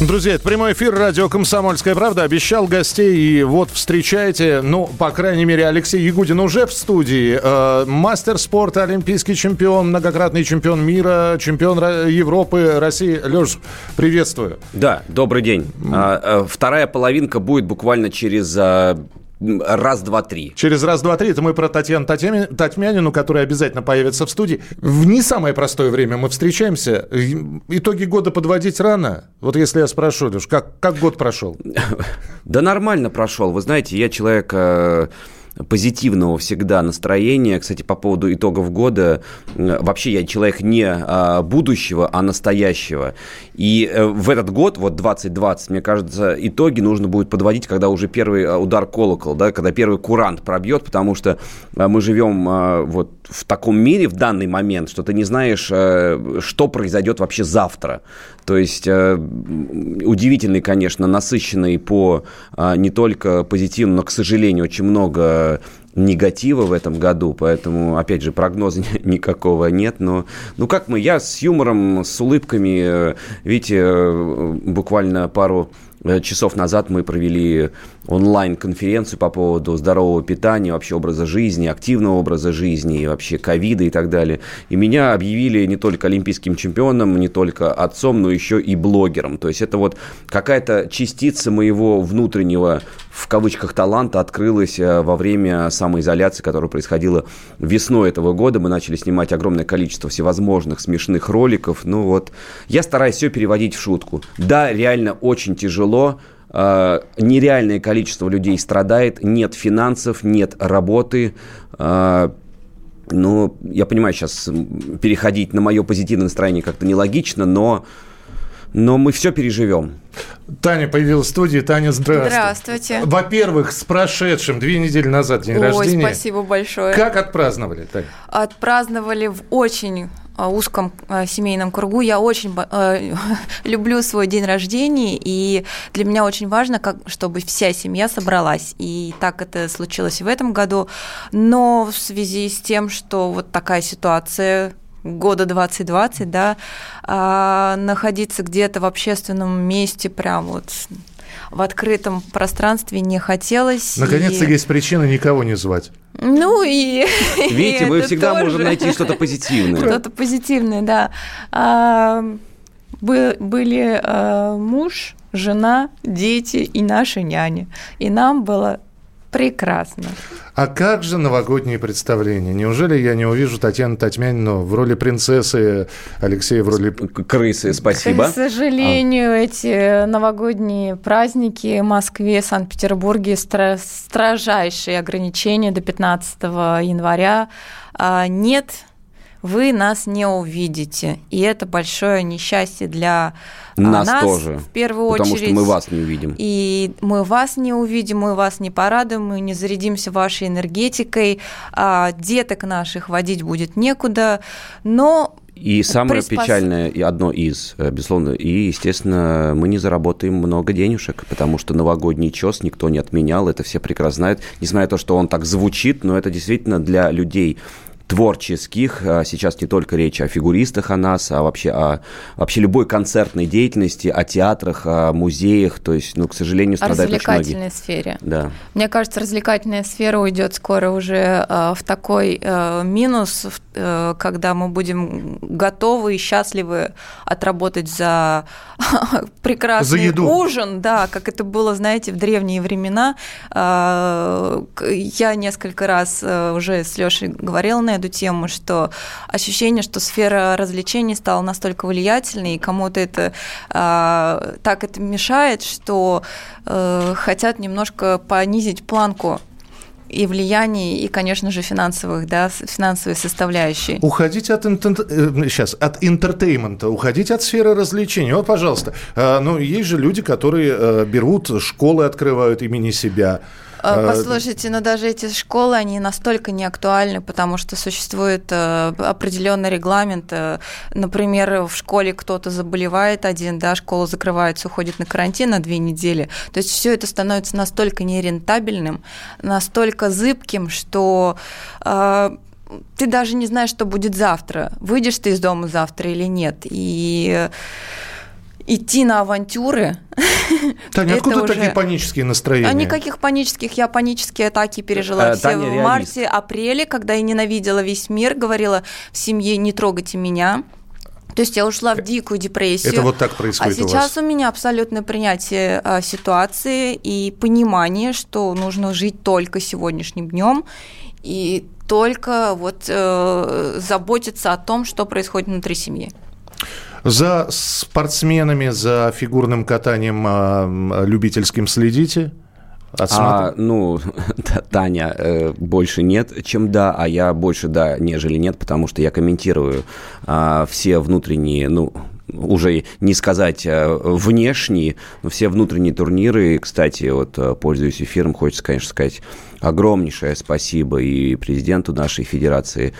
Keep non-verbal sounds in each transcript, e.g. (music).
Друзья, это прямой эфир радио «Комсомольская правда». Обещал гостей, и вот встречайте, ну, по крайней мере, Алексей Ягудин уже в студии. Э, мастер спорта, олимпийский чемпион, многократный чемпион мира, чемпион Ро- Европы, России. Леш, приветствую. Да, добрый день. А, а, Вторая половинка будет буквально через а, раз, два, три. Через раз, два, три. Это мы про Татьяну Татьями- Татьмянину, которая обязательно появится в студии. В не самое простое время мы встречаемся. Итоги года подводить рано. Вот если я спрошу, Леш, как, как год прошел? (laughs) Да нормально прошел. Вы знаете, я человек э, позитивного всегда настроения. Кстати, по поводу итогов года, вообще я человек не а, будущего, а настоящего. И э, в этот год, вот 2020, мне кажется, итоги нужно будет подводить, когда уже первый э, удар колокол, да, когда первый курант пробьет, потому что э, мы живем вот в таком мире в данный момент, что ты не знаешь, э, что произойдет вообще завтра. То есть э, удивительный, конечно, насыщенный по а, не только позитивному, но, к сожалению, очень много негатива в этом году, поэтому, опять же, прогноза (laughs) никакого нет, но, ну как мы, я с юмором, с улыбками, э, видите, э, буквально пару часов назад мы провели онлайн-конференцию по поводу здорового питания, вообще образа жизни, активного образа жизни, и вообще ковида и так далее. И меня объявили не только олимпийским чемпионом, не только отцом, но еще и блогером. То есть это вот какая-то частица моего внутреннего, в кавычках, таланта открылась э, во время самоизоляции, которая происходила весной этого года. Мы начали снимать огромное количество всевозможных смешных роликов. Ну вот, я стараюсь все переводить в шутку. Да, реально очень тяжело, нереальное количество людей страдает, нет финансов, нет работы. э, ну, я понимаю, сейчас переходить на мое позитивное настроение как-то нелогично, но, но мы все переживем. Таня появилась в студии. Таня, здравствуй. Здравствуйте. Во-первых, с прошедшим две недели назад день Ой, рождения. спасибо большое. Как отпраздновали, Тань? Отпраздновали в очень а, узком а, семейном кругу. Я очень э, (laughs) люблю свой день рождения, и для меня очень важно, как, чтобы вся семья собралась. И так это случилось и в этом году. Но в связи с тем, что вот такая ситуация года 2020, да, а, находиться где-то в общественном месте, прям вот в открытом пространстве не хотелось. Наконец-то и- есть причина никого не звать. Ну и... (laughs) Видите, (laughs) мы всегда тоже. можем найти (laughs) что-то позитивное. Что-то позитивное, да. А, бы- были а, муж, жена, дети и наши няни. И нам было прекрасно. А как же новогодние представления? Неужели я не увижу Татьяну Татьмянину в роли принцессы, Алексея в роли... Крысы, спасибо. К сожалению, эти новогодние праздники в Москве, Санкт-Петербурге стра- строжайшие ограничения до 15 января. А, Нет, вы нас не увидите. И это большое несчастье для а, Нас, нас тоже. в первую Потому очередь. что мы вас не увидим. И мы вас не увидим, мы вас не порадуем, мы не зарядимся вашей энергетикой, а деток наших водить будет некуда, но И самое приспос- печальное, и одно из, э, безусловно, и, естественно, мы не заработаем много денежек, потому что новогодний чес никто не отменял, это все прекрасно знают, несмотря на то, что он так звучит, но это действительно для людей творческих, а сейчас не только речь о фигуристах о нас, а вообще о вообще любой концертной деятельности, о театрах, о музеях, то есть, ну, к сожалению, страдают очень многие. развлекательной сфере. Да. Мне кажется, развлекательная сфера уйдет скоро уже э, в такой э, минус, э, когда мы будем готовы и счастливы отработать за (laughs) прекрасный За еду. ужин, да, как это было, знаете, в древние времена. Э, Я несколько раз э, уже с Лешей говорила на эту тему, что ощущение, что сфера развлечений стала настолько влиятельной, и кому-то это э, так это мешает, что э, хотят немножко понизить планку и влияний, и, конечно же, финансовых, да, финансовой составляющей. Уходить от, интен- э, сейчас, от entertainment а, уходить от сферы развлечений. Вот, пожалуйста, э, ну, есть же люди, которые э, берут, школы открывают имени себя. Э, послушайте, но даже эти школы, они настолько не актуальны, потому что существует э, определенный регламент. Например, в школе кто-то заболевает один, да, школа закрывается, уходит на карантин на две недели. То есть все это становится настолько нерентабельным, настолько зыбким, что ты даже не знаешь, что будет завтра. Выйдешь ты из дома завтра или нет. И идти на авантюры. (laughs) Таня, откуда уже... такие панические настроения? А никаких панических. Я панические атаки пережила а, все Таня в марте-апреле, когда я ненавидела весь мир, говорила в семье «не трогайте меня». То есть я ушла в дикую депрессию. Это вот так происходит А сейчас у, у меня абсолютное принятие а, ситуации и понимание, что нужно жить только сегодняшним днем и только вот э, заботиться о том, что происходит внутри семьи. За спортсменами, за фигурным катанием э, любительским следите? А, ну, (laughs) Таня э, больше нет, чем да, а я больше да, нежели нет, потому что я комментирую э, все внутренние, ну, уже не сказать э, внешние, но все внутренние турниры. Кстати, вот э, пользуясь эфиром, хочется, конечно, сказать огромнейшее спасибо и президенту нашей федерации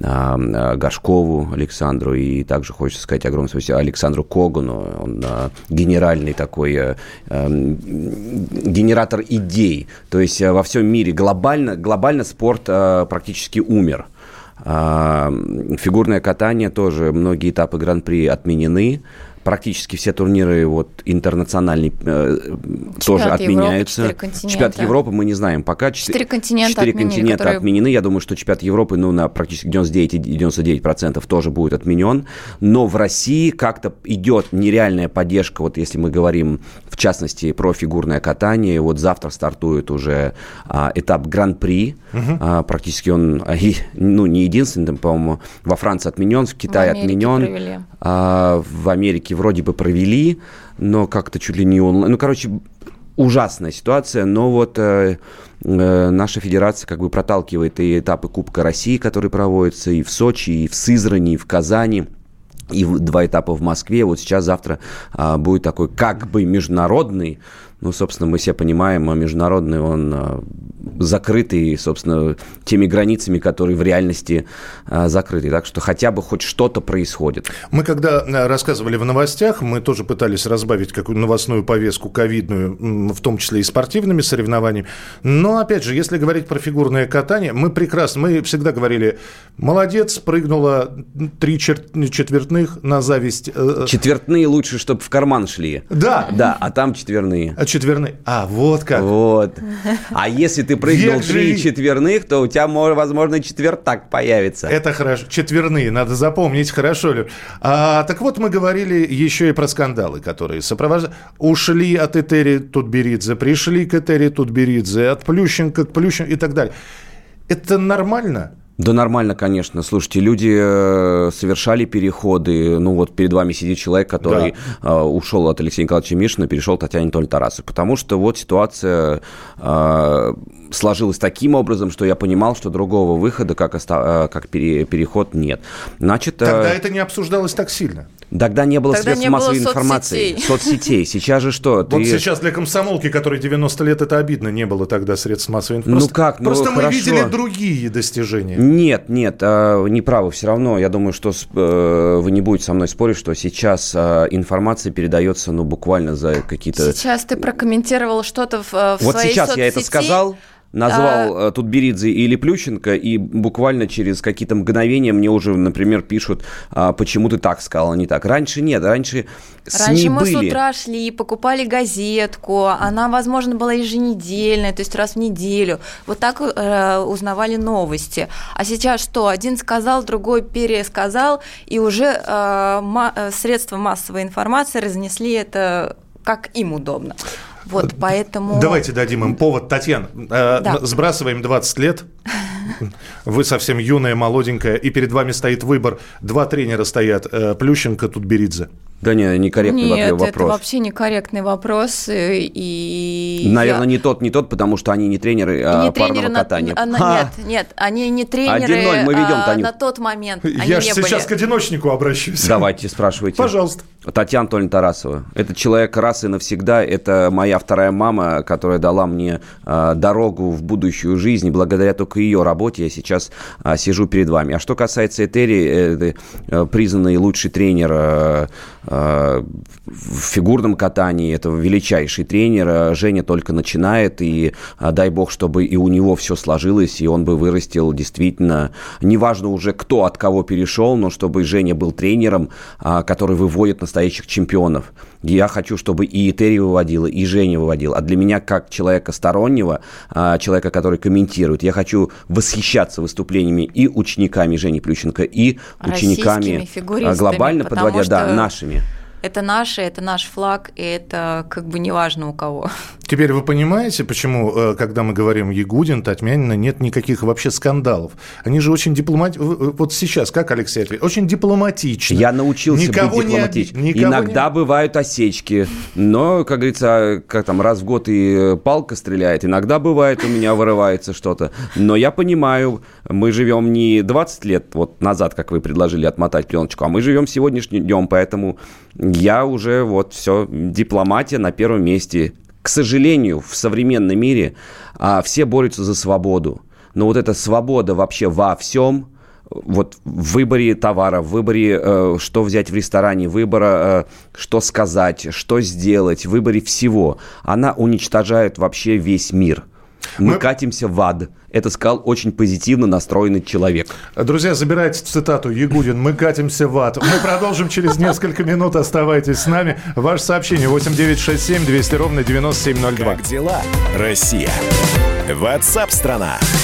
Горшкову Александру, и также хочется сказать огромное спасибо Александру Когану, он генеральный такой генератор идей, то есть во всем мире глобально, глобально спорт практически умер, а, фигурное катание тоже, многие этапы Гран-при отменены практически все турниры вот интернациональные э, тоже отменяются. Европы, чемпионат Европы мы не знаем пока. Четыре континента, четыре отменили, континента которые... отменены. Я думаю, что чемпионат Европы ну, на практически 99,99% ,99 тоже будет отменен. Но в России как-то идет нереальная поддержка, вот если мы говорим в частности про фигурное катание. Вот завтра стартует уже а, этап Гран-при. Угу. А, практически он, а, ну, не единственный, по-моему, во Франции отменен, в Китае в отменен. А, в Америке вроде бы провели, но как-то чуть ли не онлайн. Ну, короче, ужасная ситуация, но вот э, э, наша федерация как бы проталкивает и этапы Кубка России, которые проводятся и в Сочи, и в Сызрани, и в Казани и два этапа в Москве. Вот сейчас завтра а, будет такой как бы международный ну, собственно, мы все понимаем, а международный он а, закрытый, собственно, теми границами, которые в реальности а, закрыты. Так что хотя бы хоть что-то происходит. Мы когда рассказывали в новостях, мы тоже пытались разбавить какую новостную повестку ковидную, в том числе и спортивными соревнованиями. Но, опять же, если говорить про фигурное катание, мы прекрасно, мы всегда говорили, молодец, прыгнула три четвертных на зависть. Э, э. Четвертные лучше, чтобы в карман шли. Да. Да, а там четверные четверных. А, вот как. Вот. А если ты прыгнул три четверных, то у тебя, возможно, четвертак появится. Это хорошо. Четверные, надо запомнить, хорошо ли. А, так вот, мы говорили еще и про скандалы, которые сопровождают. Ушли от Этери Тутберидзе, пришли к Этери Тутберидзе, от Плющенко к Плющенко и так далее. Это нормально? Да нормально, конечно. Слушайте, люди э, совершали переходы. Ну вот перед вами сидит человек, который да. Э, ушел от Алексея Николаевича Мишина, перешел к Татьяне Анатольевне Тарасовой. Потому что вот ситуация э, сложилась таким образом, что я понимал, что другого выхода, как, как переход, нет. Значит, Тогда это не обсуждалось так сильно. Тогда не было Тогда средств не массовой было информации. Соцсетей. соцсетей. Сейчас же что? Ты... Вот сейчас для комсомолки, которой 90 лет, это обидно. Не было тогда средств массовой информации. Ну как? Ну, Просто хорошо. мы видели другие достижения. Нет, нет, э, не правы. Все равно, я думаю, что э, вы не будете со мной спорить, что сейчас э, информация передается, ну, буквально за какие-то... Сейчас ты прокомментировал что-то в, в вот своей сейчас соцсети. я это сказал, назвал а... Тутберидзе или Плющенко, и буквально через какие-то мгновения мне уже, например, пишут, а, почему ты так сказал, а не так. Раньше нет, раньше Раньше мы были. с утра шли, покупали газетку, она, возможно, была еженедельная, то есть раз в неделю. Вот так э, узнавали новости. А сейчас что? Один сказал, другой пересказал, и уже э, ма- э, средства массовой информации разнесли это как им удобно. Вот, поэтому... Давайте дадим им повод. Татьяна, э, да. сбрасываем 20 лет. Вы совсем юная, молоденькая, и перед вами стоит выбор. Два тренера стоят, э, Плющенко, Тутберидзе. Да не, некорректный Нет, вопрос. это вообще некорректный вопрос. И Наверное, я... не тот, не тот, потому что они не тренеры а не парного тренеры катания. На, на, нет, нет, они не тренеры мы ведем, а, на тот момент. Я же сейчас были. к одиночнику обращусь. Давайте, спрашивайте. Пожалуйста. Татьяна Анатольевна Тарасова. Это человек раз и навсегда. Это моя вторая мама, которая дала мне э, дорогу в будущую жизнь. Благодаря только ее работе я сейчас э, сижу перед вами. А что касается Этери, это э, признанный лучший тренер э, в фигурном катании, это величайший тренер. Женя только начинает, и дай бог, чтобы и у него все сложилось, и он бы вырастил действительно, неважно уже кто от кого перешел, но чтобы Женя был тренером, который выводит настоящих чемпионов. Я хочу, чтобы и Этери выводила, и Женя выводила. А для меня, как человека стороннего, человека, который комментирует, я хочу восхищаться выступлениями и учениками Жени Плющенко, и учениками глобально подводя, что... да, нашими это наше, это наш флаг, и это как бы неважно у кого. Теперь вы понимаете, почему, э, когда мы говорим Ягудин, Татьмянина, нет никаких вообще скандалов? Они же очень дипломатичны. Вот сейчас, как Алексей ответил? Очень дипломатично. Я научился никого быть дипломатичным. Не. Иногда не... бывают осечки, но, как говорится, как там, раз в год и палка стреляет. Иногда бывает, у меня вырывается что-то. Но я понимаю, мы живем не 20 лет вот назад, как вы предложили отмотать пленочку, а мы живем сегодняшним днем, поэтому я уже вот все, дипломатия на первом месте. К сожалению, в современном мире а, все борются за свободу. Но вот эта свобода вообще во всем, вот в выборе товара, в выборе, э, что взять в ресторане, выбора, э, что сказать, что сделать, в выборе всего, она уничтожает вообще весь мир – мы, Мы катимся в ад. Это сказал очень позитивно настроенный человек. Друзья, забирайте цитату Ягудин. Мы катимся в ад. Мы продолжим через несколько минут. Оставайтесь с нами. Ваше сообщение 8967 200 ровно 9702. Как дела, Россия? Ватсап-страна! Это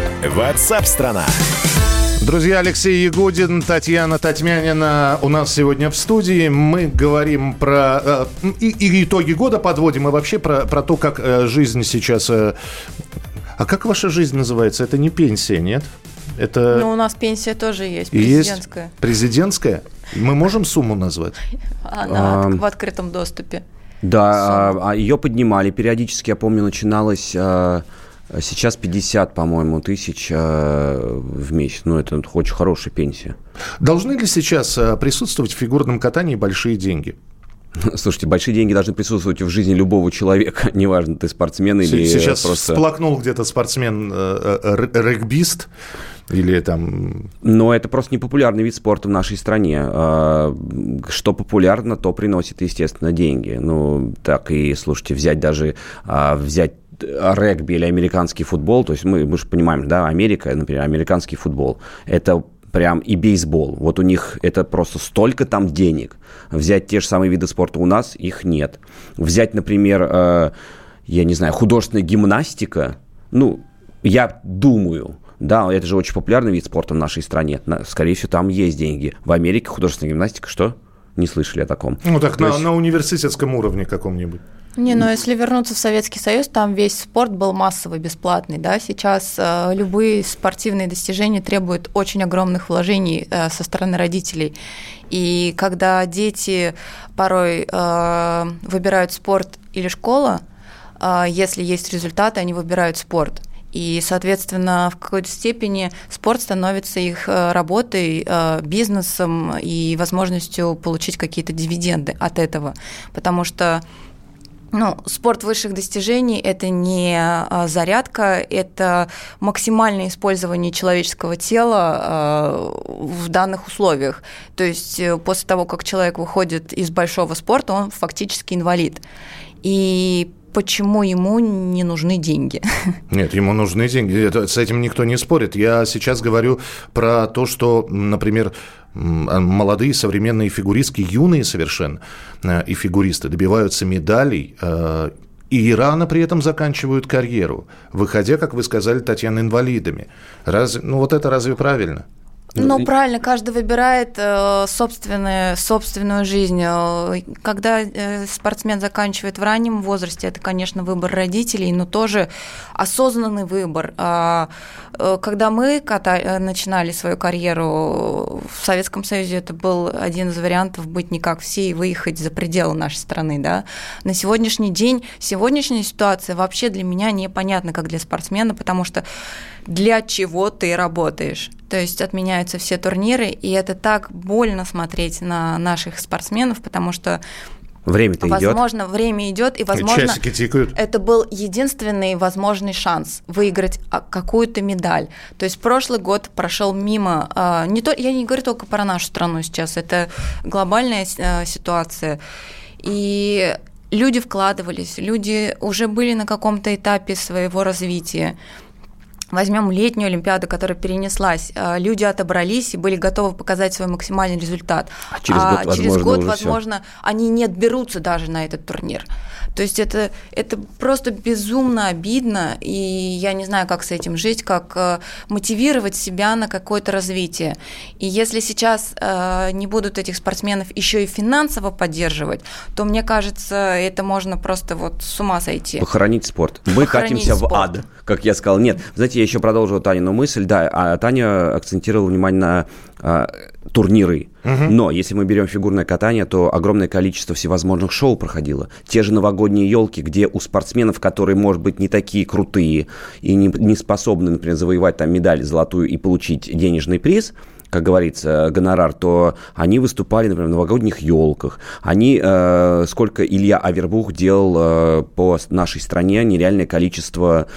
Ватсап-страна! страна Друзья, Алексей Ягудин, Татьяна Татьмянина у нас сегодня в студии. Мы говорим про... Э, и, и итоги года подводим, и вообще про, про то, как э, жизнь сейчас... Э, а как ваша жизнь называется? Это не пенсия, нет? Это... Ну, у нас пенсия тоже есть, президентская. Есть президентская? Мы можем сумму назвать? Она а, в открытом доступе. Да, а, а ее поднимали периодически, я помню, начиналось... А Сейчас 50, по-моему, тысяч э, в месяц. Ну, это очень хорошая пенсия. Должны ли сейчас э, присутствовать в фигурном катании большие деньги? (laughs) Слушайте, большие деньги должны присутствовать в жизни любого человека, (laughs) неважно, ты спортсмен или Сейчас просто... всплакнул где-то спортсмен-регбист или там... Но это просто непопулярный вид спорта в нашей стране. А, что популярно, то приносит, естественно, деньги. Ну, так и, слушайте, взять даже, а, взять регби или американский футбол, то есть мы, мы же понимаем, да, Америка, например, американский футбол, это прям и бейсбол. Вот у них это просто столько там денег. Взять те же самые виды спорта у нас, их нет. Взять, например, э, я не знаю, художественная гимнастика, ну, я думаю, да, это же очень популярный вид спорта в нашей стране. Скорее всего, там есть деньги. В Америке художественная гимнастика что? Не слышали о таком. Ну так, на, есть... на университетском уровне каком-нибудь. Не, ну если вернуться в Советский Союз, там весь спорт был массовый, бесплатный, да, сейчас э, любые спортивные достижения требуют очень огромных вложений э, со стороны родителей. И когда дети порой э, выбирают спорт или школа, э, если есть результаты, они выбирают спорт. И, соответственно, в какой-то степени спорт становится их э, работой, э, бизнесом и возможностью получить какие-то дивиденды от этого. Потому что ну, спорт высших достижений – это не а, зарядка, это максимальное использование человеческого тела а, в данных условиях. То есть э, после того, как человек выходит из большого спорта, он фактически инвалид. И почему ему не нужны деньги. (laughs) Нет, ему нужны деньги. С этим никто не спорит. Я сейчас говорю про то, что, например, молодые современные фигуристки, юные совершенно, э, и фигуристы добиваются медалей, э, и рано при этом заканчивают карьеру, выходя, как вы сказали, Татьяна, инвалидами. Раз, ну вот это разве правильно? Ну, правильно, каждый выбирает э, собственную, собственную жизнь. Э, когда э, спортсмен заканчивает в раннем возрасте, это, конечно, выбор родителей, но тоже осознанный выбор. А, э, когда мы ката- э, начинали свою карьеру в Советском Союзе, это был один из вариантов быть не как все и выехать за пределы нашей страны. Да? На сегодняшний день, сегодняшняя ситуация вообще для меня непонятна, как для спортсмена, потому что для чего ты работаешь. То есть отменяются все турниры, и это так больно смотреть на наших спортсменов, потому что Время-то идет. Возможно, время идет, и, возможно, Часики тикают. это был единственный возможный шанс выиграть а, какую-то медаль. То есть прошлый год прошел мимо. А, не то, я не говорю только про нашу страну сейчас, это глобальная а, ситуация. И люди вкладывались, люди уже были на каком-то этапе своего развития. Возьмем летнюю Олимпиаду, которая перенеслась. А, люди отобрались и были готовы показать свой максимальный результат. А через год, а через возможно, год, возможно они не отберутся даже на этот турнир. То есть это, это просто безумно обидно, и я не знаю, как с этим жить, как э, мотивировать себя на какое-то развитие. И если сейчас э, не будут этих спортсменов еще и финансово поддерживать, то мне кажется, это можно просто вот с ума сойти. Похоронить спорт. Мы Похоронить катимся спорт. в ад, как я сказал. Нет, знаете, я еще продолжу Танину мысль. Да, а Таня акцентировала внимание на а, турниры. Угу. Но если мы берем фигурное катание, то огромное количество всевозможных шоу проходило. Те же новогодние елки, где у спортсменов, которые, может быть, не такие крутые и не, не способны, например, завоевать там медаль золотую и получить денежный приз, как говорится, гонорар, то они выступали, например, в новогодних елках. Они, э, сколько Илья Авербух делал э, по нашей стране, нереальное количество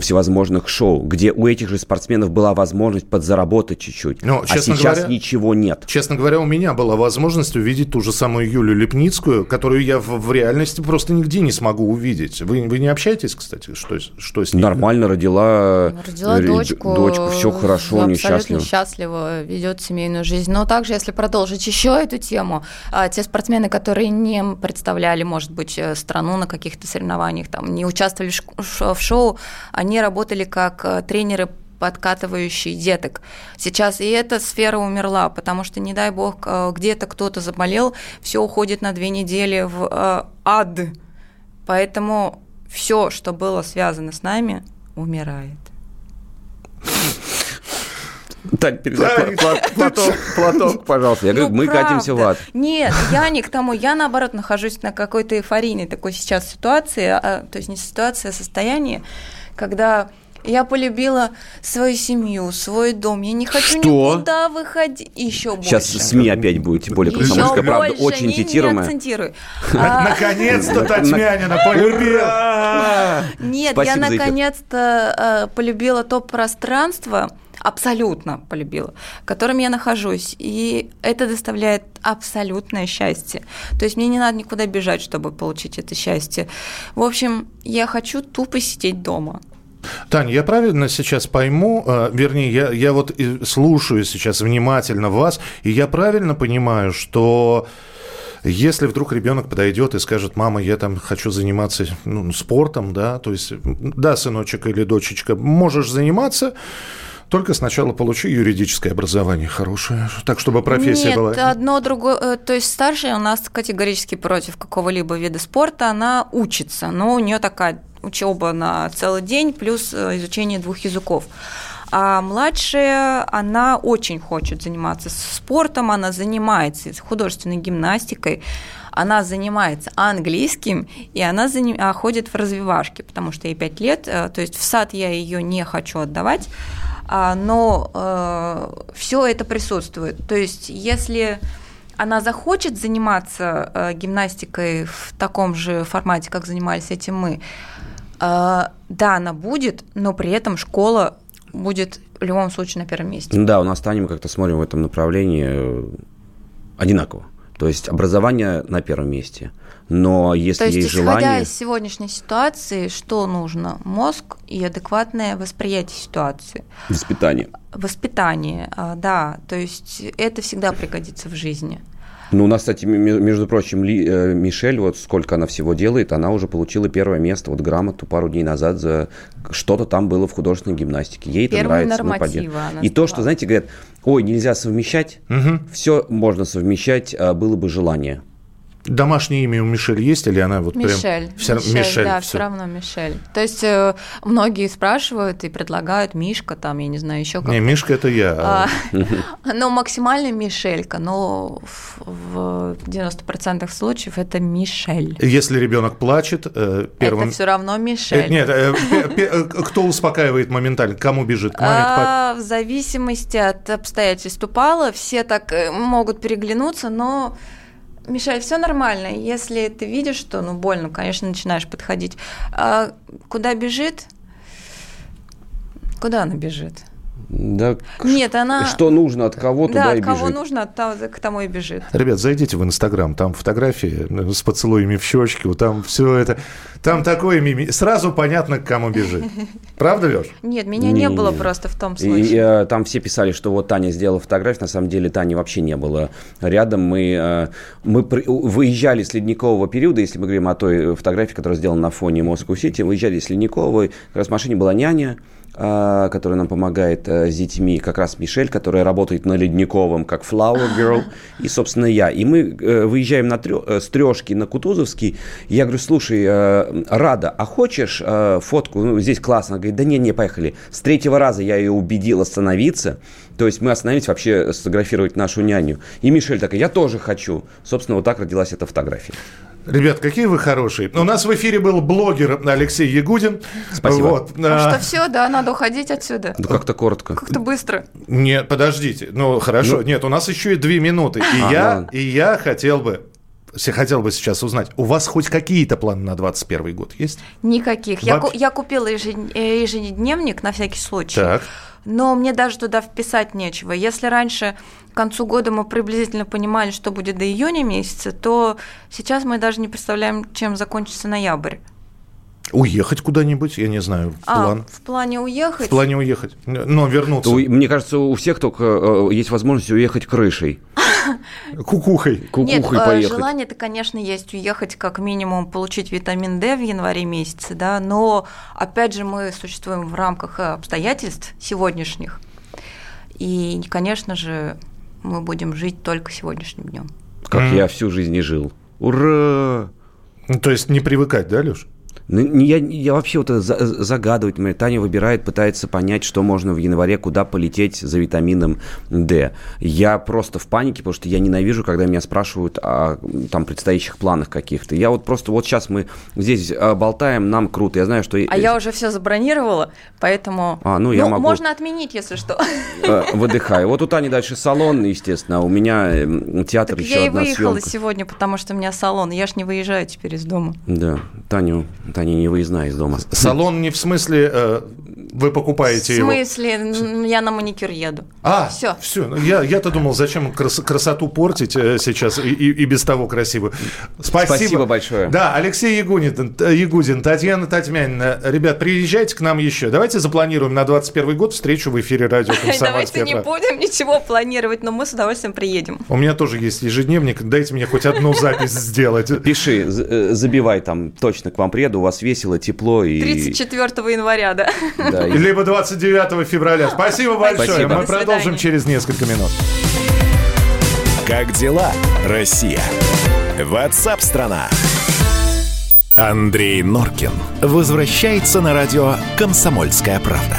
всевозможных шоу, где у этих же спортсменов была возможность подзаработать чуть-чуть. Но, а сейчас говоря, ничего нет. Честно говоря, у меня была возможность увидеть ту же самую Юлю Лепницкую, которую я в, в реальности просто нигде не смогу увидеть. Вы, вы не общаетесь, кстати, что, что с ней? Нормально родила, родила дочку, дочку, все хорошо, абсолютно несчастливо. Ведет семейную жизнь. Но также, если продолжить еще эту тему, а, те спортсмены, которые не представляли, может быть, э, страну на каких-то соревнованиях, там, не участвовали в шоу, они работали как э, тренеры подкатывающие деток. Сейчас и эта сфера умерла, потому что, не дай бог, э, где-то кто-то заболел, все уходит на две недели в ад. Поэтому все, что было связано с нами, умирает. Так, передай, Платок, Платок, пожалуйста. Я говорю, ну, мы катимся в ад. Нет, я (laughs) не к тому. Я, наоборот, нахожусь на какой-то эйфорийной такой сейчас ситуации, а, то есть не ситуации, а состоянии, когда я полюбила свою семью, свой дом. Я не хочу Что? никуда выходить. Еще больше. Сейчас СМИ опять будет, тем более комсомольская правда, очень не, цитируемая. Не (laughs) а, Наконец-то Татьянина полюбила. Нет, я наконец-то э, полюбила то пространство, абсолютно полюбила, в котором я нахожусь. И это доставляет абсолютное счастье. То есть мне не надо никуда бежать, чтобы получить это счастье. В общем, я хочу тупо сидеть дома. Таня, я правильно сейчас пойму, э, вернее, я, я вот слушаю сейчас внимательно вас, и я правильно понимаю, что если вдруг ребенок подойдет и скажет, мама, я там хочу заниматься ну, спортом, да, то есть, да, сыночек или дочечка, можешь заниматься, только сначала получи юридическое образование хорошее, так чтобы профессия Нет, была. Нет, одно другое. Э, то есть старшая у нас категорически против какого-либо вида спорта, она учится, но у нее такая учеба на целый день, плюс э, изучение двух языков. А младшая, она очень хочет заниматься спортом, она занимается художественной гимнастикой, она занимается английским, и она заним... А, ходит в развивашки, потому что ей 5 лет, э, то есть в сад я ее не хочу отдавать, но э, все это присутствует. То есть если она захочет заниматься э, гимнастикой в таком же формате, как занимались этим мы, а, да, она будет, но при этом школа будет в любом случае на первом месте. Да, у нас станем как-то смотрим в этом направлении э, одинаково. То есть образование на первом месте. Но если То есть, есть исходя желание... из сегодняшней ситуации, что нужно? Мозг и адекватное восприятие ситуации. Воспитание. Воспитание, а, да. То есть это всегда пригодится в жизни. Ну, у нас, кстати, между прочим, Ли- э, Мишель, вот сколько она всего делает, она уже получила первое место, вот грамоту пару дней назад за что-то там было в художественной гимнастике. Ей это Первые нравится. нормативы поддерживаем. она И то, что, знаете, говорят, ой, нельзя совмещать, все можно совмещать, а, было бы желание. Домашнее имя у Мишель есть или она вот Мишель. прям... Всё- Мишель, да, всё. все равно Мишель. То есть э, многие спрашивают и предлагают Мишка, там, я не знаю, еще как Не, Мишка это я. А, (laughs) Ну, максимально Мишелька, но в- в 90% случаев это Мишель. Если ребенок плачет, э, первым... Это все равно Э, Мишель. Нет, э, кто успокаивает моментально? Кому бежит? А, в зависимости от обстоятельств упала, все так могут переглянуться, но Мишель, все нормально. Если ты видишь, что ну больно, конечно, начинаешь подходить. А куда бежит? Куда она бежит? Да, Нет, она. Что нужно от кого, туда да, и от кого бежит. нужно, от того, к тому и бежит. Ребят, зайдите в Инстаграм, там фотографии э, с поцелуями в щечки, вот там все это, там такое мими, сразу понятно, к кому бежит. (laughs) Правда, Леш? Нет, меня не, Не, было не. просто в том И, случае. э, там все писали, что вот Таня сделала фотографию. На самом деле Тани вообще не было рядом. Мы, э, мы при- выезжали с ледникового периода, если мы говорим о той фотографии, которая сделана на фоне Москвы Сити. Выезжали с ледникового. Как раз в машине была няня, э, которая нам помогает э, с детьми. Как раз Мишель, которая работает на ледниковом, как Flower Girl. И, собственно, я. И мы э, выезжаем на трё- э, с трешки на Кутузовский. И я говорю, слушай, э, Рада, а хочешь э, фотку? Ну, здесь классно. Она говорит, да не, не, поехали. С третьего раза я ее убедил остановиться. То есть мы остановились вообще сфотографировать нашу няню. И Мишель такая, я тоже хочу. Собственно, вот так родилась эта фотография. Ребят, какие вы хорошие. У нас в эфире был блогер Алексей Ягудин. Спасибо. Вот. А а, что все, да, надо уходить отсюда. Ну, как-то коротко. Как-то быстро. Нет, подождите. Ну, хорошо. Ну. Нет, у нас еще и две минуты. И А, я, ладно. и я хотел бы, хотел бы сейчас узнать, у вас хоть какие-то планы на 21 год есть? Никаких. Я, ку- я купила ежед- э, ежедневник на всякий случай. Так. Но мне даже туда вписать нечего. Если раньше к концу года мы приблизительно понимали, что будет до июня месяца, то сейчас мы даже не представляем, чем закончится ноябрь. Уехать куда-нибудь, я не знаю, в А, план. в плане уехать? В плане уехать. Но вернуться. У- Мне кажется, у всех только э, есть возможность уехать крышей. (laughs) Кукухой. Кукухой Нет, э, поехать. желание-то, конечно, есть уехать, как минимум получить витамин D в январе месяце, да, но, опять же, мы существуем в рамках э, обстоятельств сегодняшних, и, конечно же, мы будем жить только сегодняшним днем. Как Мгм. я всю жизнь и жил. Ура! Ну, То есть не привыкать, да, Леш? Ну, я, я вообще вот загадывать, мне Таня выбирает, пытается понять, что можно в январе, куда полететь за витамином D. Я просто в панике, потому что я ненавижу, когда меня спрашивают о там предстоящих планах каких-то. Я вот просто вот сейчас мы здесь а, болтаем, нам круто. Я знаю, что А я уже все забронировала, поэтому А, ну, я могу. можно отменить, если что. э, выдыхаю. Вот у Тани дальше салон, естественно, а у меня э, театр Так еще я и одна выехала съемка. сегодня, потому что у меня салон, я ж не выезжаю теперь из дома. Да, Таню, Таня не выездная из дома. Салон не в смысле э, вы покупаете В его. смысле, Н- я на маникюр еду. А, все. все. Я, я-то думал, зачем крас- красоту портить э, сейчас и, и- и без того красивую. Спасибо. Спасибо большое. Да, Алексей Ягудин, Т- Ягудин, Татьяна Татьмянина. Ребят, приезжайте к нам еще. Давайте запланируем на 21 год встречу в эфире радио Давайте «Комсомольская не правда». будем ничего планировать, но мы с удовольствием приедем. У меня тоже есть ежедневник. Дайте мне хоть одну запись сделать. Пиши, э, забивай там, точно к вам приеду, у вас весело, тепло и... 34 января, да. да, Либо 29 февраля. Спасибо большое. Спасибо. Мы До продолжим свидания. через несколько минут. Как дела, Россия? Ватсап-страна! Андрей Норкин возвращается на радио «Комсомольская правда».